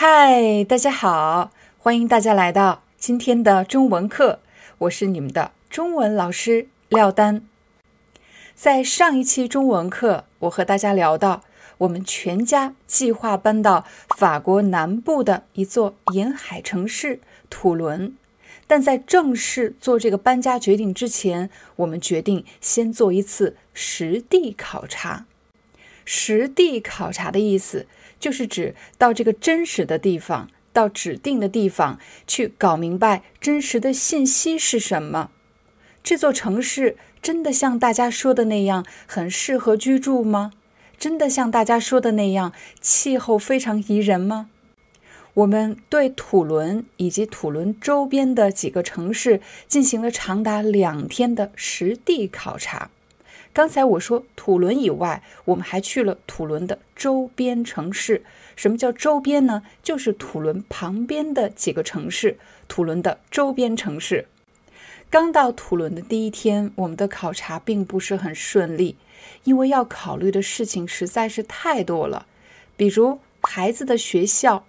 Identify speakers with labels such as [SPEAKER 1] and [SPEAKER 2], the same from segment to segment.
[SPEAKER 1] 嗨，大家好，欢迎大家来到今天的中文课，我是你们的中文老师廖丹。在上一期中文课，我和大家聊到，我们全家计划搬到法国南部的一座沿海城市土伦，但在正式做这个搬家决定之前，我们决定先做一次实地考察。实地考察的意思。就是指到这个真实的地方，到指定的地方去搞明白真实的信息是什么。这座城市真的像大家说的那样很适合居住吗？真的像大家说的那样气候非常宜人吗？我们对土伦以及土伦周边的几个城市进行了长达两天的实地考察。刚才我说土伦以外，我们还去了土伦的周边城市。什么叫周边呢？就是土伦旁边的几个城市，土伦的周边城市。刚到土伦的第一天，我们的考察并不是很顺利，因为要考虑的事情实在是太多了，比如孩子的学校、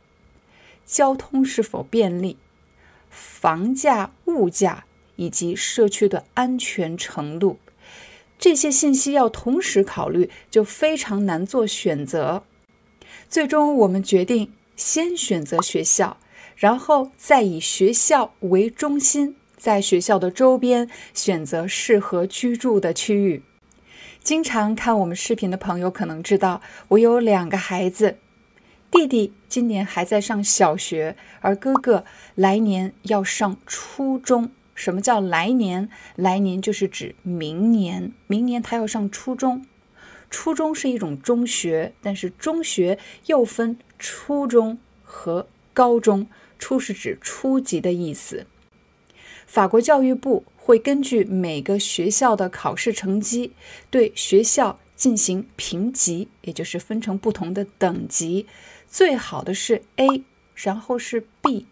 [SPEAKER 1] 交通是否便利、房价、物价以及社区的安全程度。这些信息要同时考虑，就非常难做选择。最终，我们决定先选择学校，然后再以学校为中心，在学校的周边选择适合居住的区域。经常看我们视频的朋友可能知道，我有两个孩子，弟弟今年还在上小学，而哥哥来年要上初中。什么叫来年？来年就是指明年。明年他要上初中，初中是一种中学，但是中学又分初中和高中。初是指初级的意思。法国教育部会根据每个学校的考试成绩，对学校进行评级，也就是分成不同的等级。最好的是 A，然后是 B，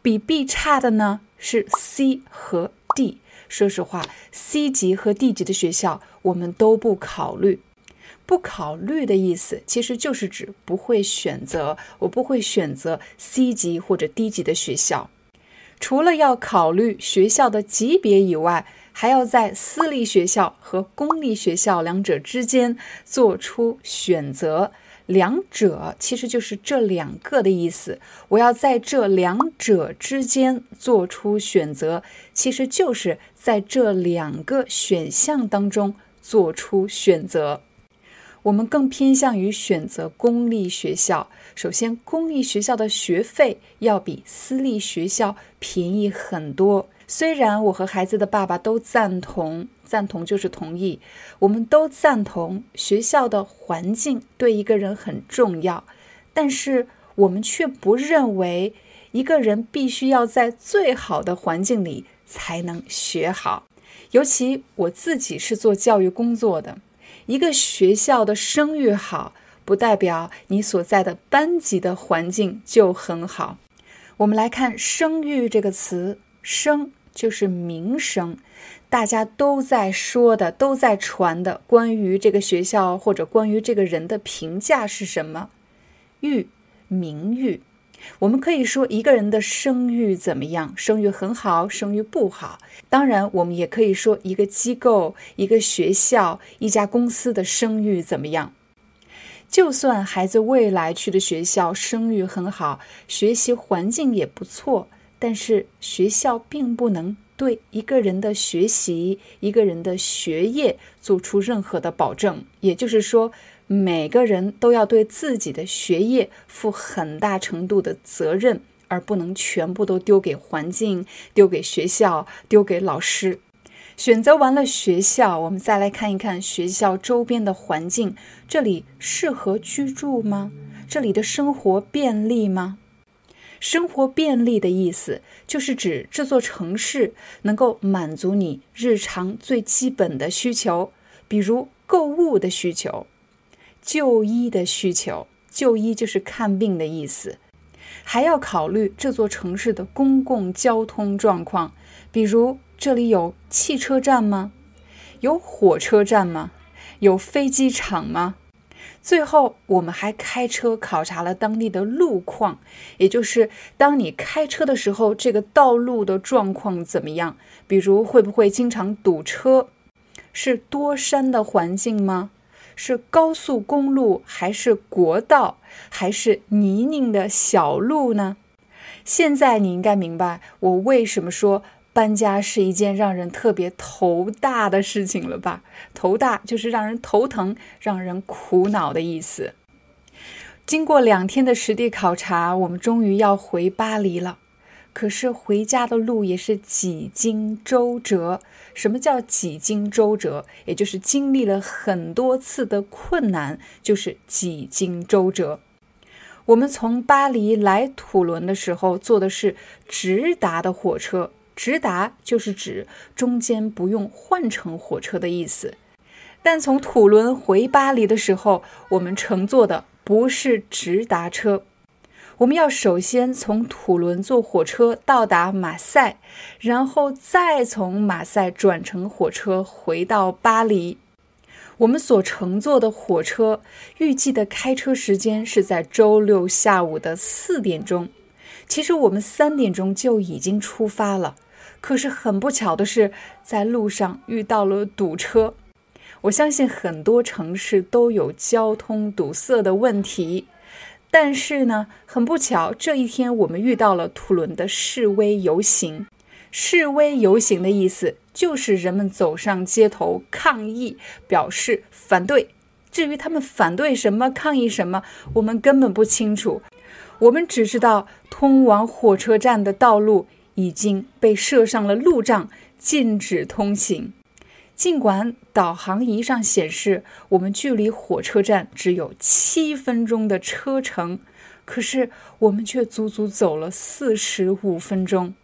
[SPEAKER 1] 比 B 差的呢？是 C 和 D。说实话，C 级和 D 级的学校我们都不考虑。不考虑的意思其实就是指不会选择，我不会选择 C 级或者 D 级的学校。除了要考虑学校的级别以外，还要在私立学校和公立学校两者之间做出选择。两者其实就是这两个的意思。我要在这两者之间做出选择，其实就是在这两个选项当中做出选择。我们更偏向于选择公立学校。首先，公立学校的学费要比私立学校便宜很多。虽然我和孩子的爸爸都赞同，赞同就是同意，我们都赞同学校的环境对一个人很重要，但是我们却不认为一个人必须要在最好的环境里才能学好。尤其我自己是做教育工作的，一个学校的声誉好，不代表你所在的班级的环境就很好。我们来看“声誉”这个词。声就是名声，大家都在说的、都在传的，关于这个学校或者关于这个人的评价是什么？誉，名誉。我们可以说一个人的声誉怎么样？声誉很好，声誉不好。当然，我们也可以说一个机构、一个学校、一家公司的声誉怎么样。就算孩子未来去的学校声誉很好，学习环境也不错。但是学校并不能对一个人的学习、一个人的学业做出任何的保证。也就是说，每个人都要对自己的学业负很大程度的责任，而不能全部都丢给环境、丢给学校、丢给老师。选择完了学校，我们再来看一看学校周边的环境。这里适合居住吗？这里的生活便利吗？生活便利的意思，就是指这座城市能够满足你日常最基本的需求，比如购物的需求、就医的需求。就医就是看病的意思，还要考虑这座城市的公共交通状况，比如这里有汽车站吗？有火车站吗？有飞机场吗？最后，我们还开车考察了当地的路况，也就是当你开车的时候，这个道路的状况怎么样？比如会不会经常堵车？是多山的环境吗？是高速公路还是国道，还是泥泞的小路呢？现在你应该明白我为什么说。搬家是一件让人特别头大的事情了吧？头大就是让人头疼、让人苦恼的意思。经过两天的实地考察，我们终于要回巴黎了。可是回家的路也是几经周折。什么叫几经周折？也就是经历了很多次的困难，就是几经周折。我们从巴黎来土伦的时候，坐的是直达的火车。直达就是指中间不用换乘火车的意思，但从土伦回巴黎的时候，我们乘坐的不是直达车，我们要首先从土伦坐火车到达马赛，然后再从马赛转乘火车回到巴黎。我们所乘坐的火车预计的开车时间是在周六下午的四点钟，其实我们三点钟就已经出发了。可是很不巧的是，在路上遇到了堵车。我相信很多城市都有交通堵塞的问题，但是呢，很不巧，这一天我们遇到了土伦的示威游行。示威游行的意思就是人们走上街头抗议，表示反对。至于他们反对什么、抗议什么，我们根本不清楚。我们只知道通往火车站的道路。已经被设上了路障，禁止通行。尽管导航仪上显示我们距离火车站只有七分钟的车程，可是我们却足足走了四十五分钟。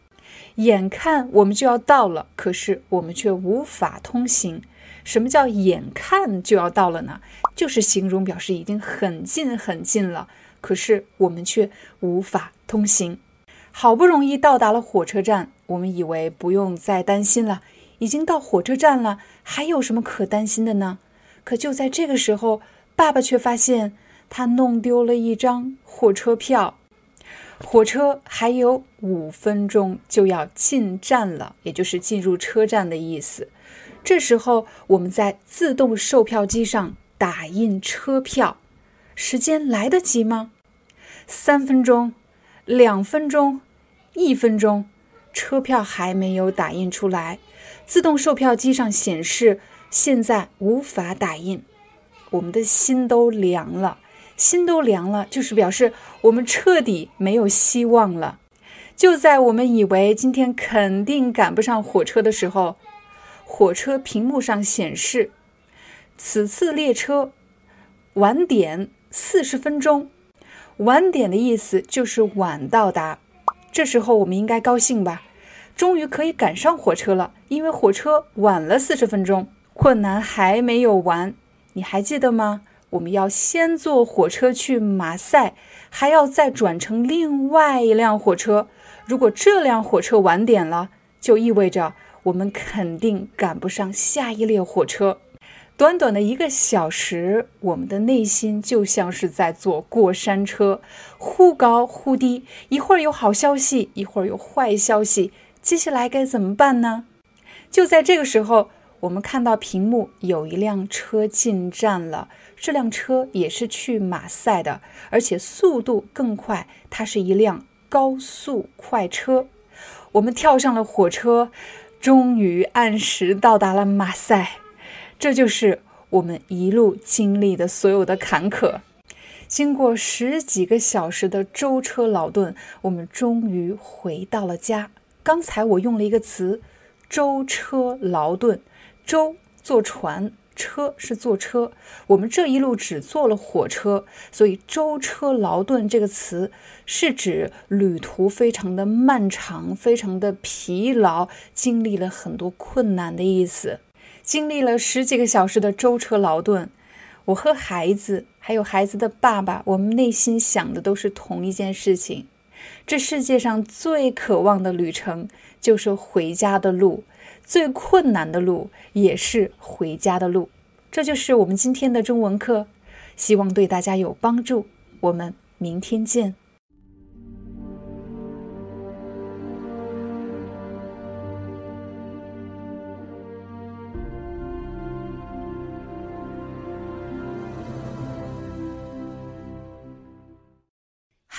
[SPEAKER 1] 眼看我们就要到了，可是我们却无法通行。什么叫眼看就要到了呢？就是形容表示已经很近很近了，可是我们却无法通行。好不容易到达了火车站，我们以为不用再担心了，已经到火车站了，还有什么可担心的呢？可就在这个时候，爸爸却发现他弄丢了一张火车票。火车还有五分钟就要进站了，也就是进入车站的意思。这时候，我们在自动售票机上打印车票，时间来得及吗？三分钟。两分钟，一分钟，车票还没有打印出来，自动售票机上显示现在无法打印。我们的心都凉了，心都凉了，就是表示我们彻底没有希望了。就在我们以为今天肯定赶不上火车的时候，火车屏幕上显示此次列车晚点四十分钟。晚点的意思就是晚到达，这时候我们应该高兴吧？终于可以赶上火车了，因为火车晚了四十分钟。困难还没有完，你还记得吗？我们要先坐火车去马赛，还要再转乘另外一辆火车。如果这辆火车晚点了，就意味着我们肯定赶不上下一列火车。短短的一个小时，我们的内心就像是在坐过山车，忽高忽低，一会儿有好消息，一会儿有坏消息，接下来该怎么办呢？就在这个时候，我们看到屏幕有一辆车进站了，这辆车也是去马赛的，而且速度更快，它是一辆高速快车。我们跳上了火车，终于按时到达了马赛。这就是我们一路经历的所有的坎坷。经过十几个小时的舟车劳顿，我们终于回到了家。刚才我用了一个词“舟车劳顿，舟坐船。车是坐车，我们这一路只坐了火车，所以“舟车劳顿”这个词是指旅途非常的漫长，非常的疲劳，经历了很多困难的意思。经历了十几个小时的舟车劳顿，我和孩子还有孩子的爸爸，我们内心想的都是同一件事情：这世界上最渴望的旅程就是回家的路。最困难的路也是回家的路，这就是我们今天的中文课，希望对大家有帮助。我们明天见。